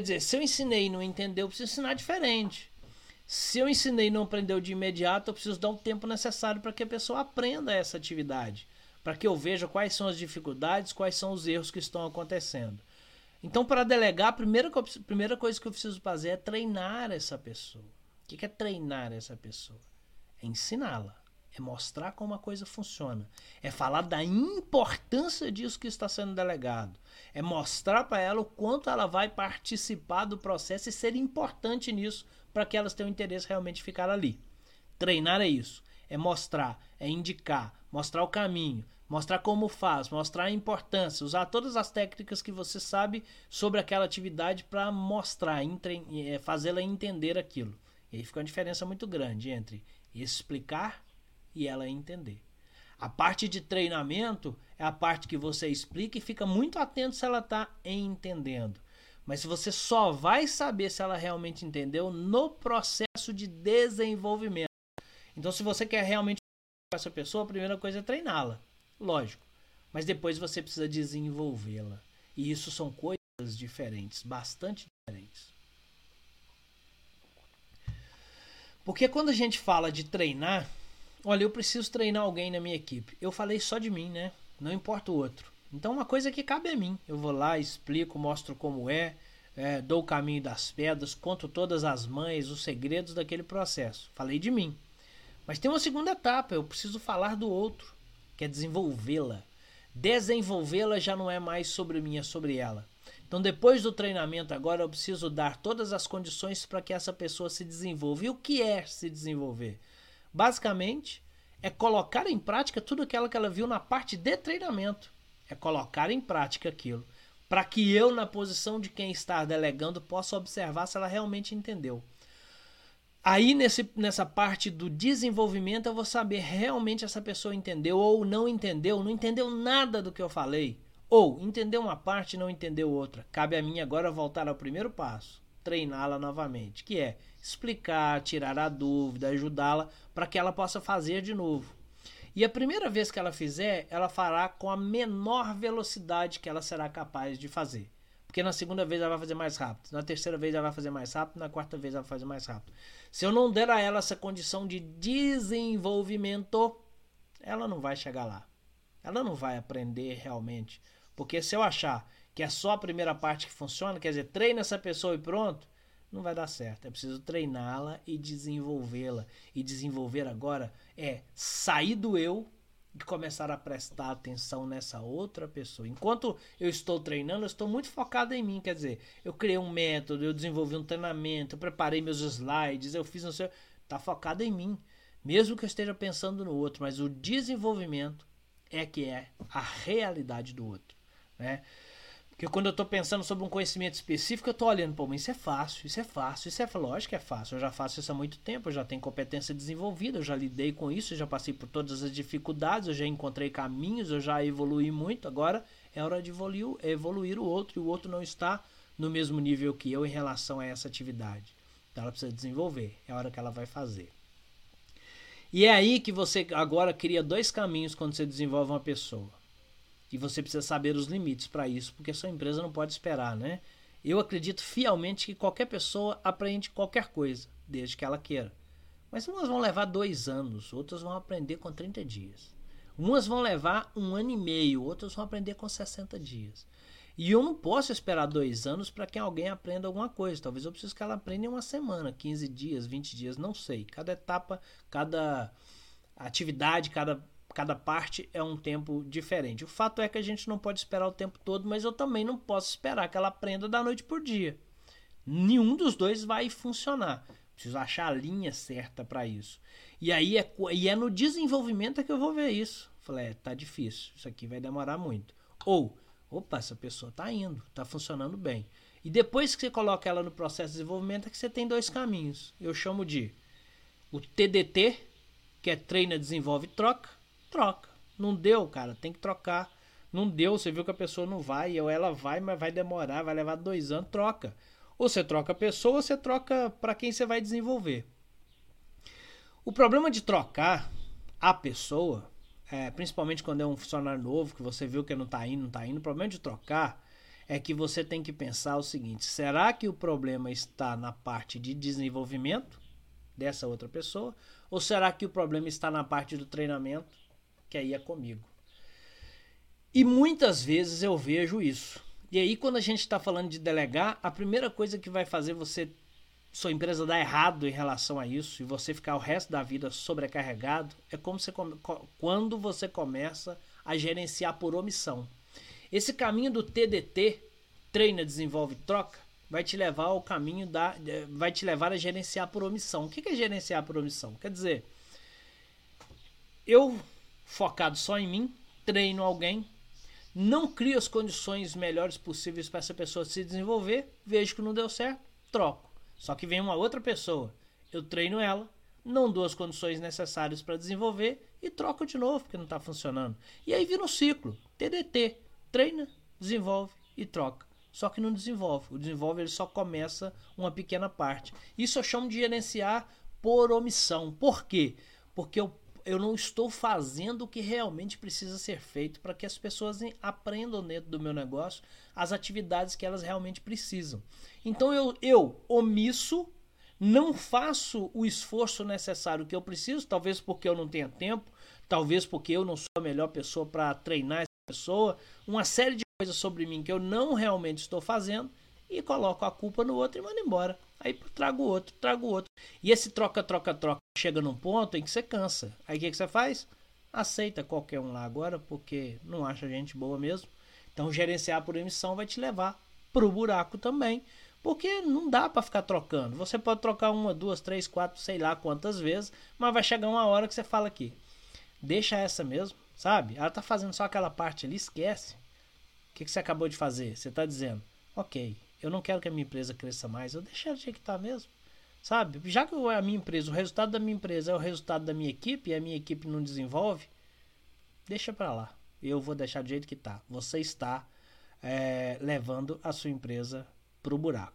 Quer dizer, se eu ensinei e não entendeu, eu preciso ensinar diferente. Se eu ensinei e não aprendeu de imediato, eu preciso dar o tempo necessário para que a pessoa aprenda essa atividade. Para que eu veja quais são as dificuldades, quais são os erros que estão acontecendo. Então, para delegar, a primeira, primeira coisa que eu preciso fazer é treinar essa pessoa. O que é treinar essa pessoa? É ensiná-la. É mostrar como a coisa funciona. É falar da importância disso que está sendo delegado. É mostrar para ela o quanto ela vai participar do processo e ser importante nisso para que elas tenham interesse realmente ficar ali. Treinar é isso. É mostrar, é indicar, mostrar o caminho, mostrar como faz, mostrar a importância, usar todas as técnicas que você sabe sobre aquela atividade para mostrar, é, fazê-la entender aquilo. E aí fica uma diferença muito grande entre explicar e ela entender. A parte de treinamento é a parte que você explica e fica muito atento se ela está entendendo. Mas você só vai saber se ela realmente entendeu no processo de desenvolvimento. Então, se você quer realmente com essa pessoa, a primeira coisa é treiná-la, lógico. Mas depois você precisa desenvolvê-la. E isso são coisas diferentes, bastante diferentes. Porque quando a gente fala de treinar, olha, eu preciso treinar alguém na minha equipe. Eu falei só de mim, né? Não importa o outro. Então, uma coisa que cabe a mim. Eu vou lá, explico, mostro como é, é, dou o caminho das pedras, conto todas as mães, os segredos daquele processo. Falei de mim. Mas tem uma segunda etapa, eu preciso falar do outro, que é desenvolvê-la. Desenvolvê-la já não é mais sobre mim, é sobre ela. Então, depois do treinamento, agora eu preciso dar todas as condições para que essa pessoa se desenvolva. E o que é se desenvolver? Basicamente, é colocar em prática tudo aquilo que ela viu na parte de treinamento. É colocar em prática aquilo. Para que eu, na posição de quem está delegando, possa observar se ela realmente entendeu. Aí, nesse, nessa parte do desenvolvimento, eu vou saber realmente essa pessoa entendeu ou não entendeu, não entendeu nada do que eu falei. Ou entendeu uma parte e não entendeu outra. Cabe a mim agora voltar ao primeiro passo, treiná-la novamente, que é explicar, tirar a dúvida, ajudá-la para que ela possa fazer de novo. E a primeira vez que ela fizer, ela fará com a menor velocidade que ela será capaz de fazer. Porque na segunda vez ela vai fazer mais rápido, na terceira vez ela vai fazer mais rápido, na quarta vez ela vai fazer mais rápido. Se eu não der a ela essa condição de desenvolvimento, ela não vai chegar lá. Ela não vai aprender realmente porque se eu achar que é só a primeira parte que funciona, quer dizer, treina essa pessoa e pronto, não vai dar certo. É preciso treiná-la e desenvolvê-la. E desenvolver agora é sair do eu e começar a prestar atenção nessa outra pessoa. Enquanto eu estou treinando, eu estou muito focado em mim. Quer dizer, eu criei um método, eu desenvolvi um treinamento, eu preparei meus slides, eu fiz não sei. Está focado em mim. Mesmo que eu esteja pensando no outro, mas o desenvolvimento é que é a realidade do outro. Né? Porque quando eu estou pensando sobre um conhecimento específico, eu estou olhando, pô, mas isso é fácil, isso é fácil, isso é lógico que é fácil. Eu já faço isso há muito tempo, eu já tenho competência desenvolvida, eu já lidei com isso, eu já passei por todas as dificuldades, eu já encontrei caminhos, eu já evolui muito. Agora é hora de evoluir, evoluir o outro e o outro não está no mesmo nível que eu em relação a essa atividade. Então ela precisa desenvolver, é a hora que ela vai fazer. E é aí que você agora cria dois caminhos quando você desenvolve uma pessoa. E você precisa saber os limites para isso, porque a sua empresa não pode esperar, né? Eu acredito fielmente que qualquer pessoa aprende qualquer coisa, desde que ela queira. Mas umas vão levar dois anos, outras vão aprender com 30 dias. Umas vão levar um ano e meio, outras vão aprender com 60 dias. E eu não posso esperar dois anos para que alguém aprenda alguma coisa. Talvez eu precise que ela aprenda em uma semana, 15 dias, 20 dias, não sei. Cada etapa, cada atividade, cada cada parte é um tempo diferente. O fato é que a gente não pode esperar o tempo todo, mas eu também não posso esperar que ela aprenda da noite por dia. Nenhum dos dois vai funcionar. Preciso achar a linha certa para isso. E aí é, e é no desenvolvimento é que eu vou ver isso. Falei, é, tá difícil, isso aqui vai demorar muito. Ou, opa, essa pessoa tá indo, tá funcionando bem. E depois que você coloca ela no processo de desenvolvimento é que você tem dois caminhos. Eu chamo de o TDT, que é treina, desenvolve, troca, troca. Não deu, cara, tem que trocar. Não deu, você viu que a pessoa não vai, ou ela vai, mas vai demorar, vai levar dois anos, troca. Ou você troca a pessoa, ou você troca para quem você vai desenvolver. O problema de trocar a pessoa, é, principalmente quando é um funcionário novo, que você viu que não está indo, não está indo, o problema de trocar é que você tem que pensar o seguinte: será que o problema está na parte de desenvolvimento dessa outra pessoa? Ou será que o problema está na parte do treinamento, que aí é comigo? E muitas vezes eu vejo isso. E aí, quando a gente está falando de delegar, a primeira coisa que vai fazer você, sua empresa dar errado em relação a isso e você ficar o resto da vida sobrecarregado é como você, quando você começa a gerenciar por omissão. Esse caminho do TDT, treina, desenvolve, troca, vai te levar ao caminho da. vai te levar a gerenciar por omissão. O que é gerenciar por omissão? Quer dizer, eu focado só em mim, treino alguém, não crio as condições melhores possíveis para essa pessoa se desenvolver, vejo que não deu certo, troco. Só que vem uma outra pessoa, eu treino ela, não dou as condições necessárias para desenvolver e troco de novo porque não está funcionando. E aí vira um ciclo, TDT, treina, desenvolve e troca. Só que não desenvolve. O desenvolve ele só começa uma pequena parte. Isso eu chamo de gerenciar por omissão. Por quê? Porque eu, eu não estou fazendo o que realmente precisa ser feito para que as pessoas aprendam dentro do meu negócio as atividades que elas realmente precisam. Então eu, eu omisso, não faço o esforço necessário que eu preciso, talvez porque eu não tenha tempo, talvez porque eu não sou a melhor pessoa para treinar pessoa, uma série de coisas sobre mim que eu não realmente estou fazendo e coloco a culpa no outro e mando embora. Aí trago outro, trago outro. E esse troca, troca, troca chega num ponto em que você cansa. Aí o que, que você faz? Aceita qualquer um lá agora, porque não acha gente boa mesmo. Então gerenciar por emissão vai te levar pro buraco também. Porque não dá para ficar trocando. Você pode trocar uma, duas, três, quatro, sei lá quantas vezes, mas vai chegar uma hora que você fala aqui. Deixa essa mesmo, Sabe? Ela tá fazendo só aquela parte ali, esquece. O que, que você acabou de fazer? Você tá dizendo, ok, eu não quero que a minha empresa cresça mais, eu deixei ela de que tá mesmo. Sabe? Já que a minha empresa, o resultado da minha empresa é o resultado da minha equipe e a minha equipe não desenvolve, deixa para lá. Eu vou deixar do jeito que tá. Você está é, levando a sua empresa pro buraco.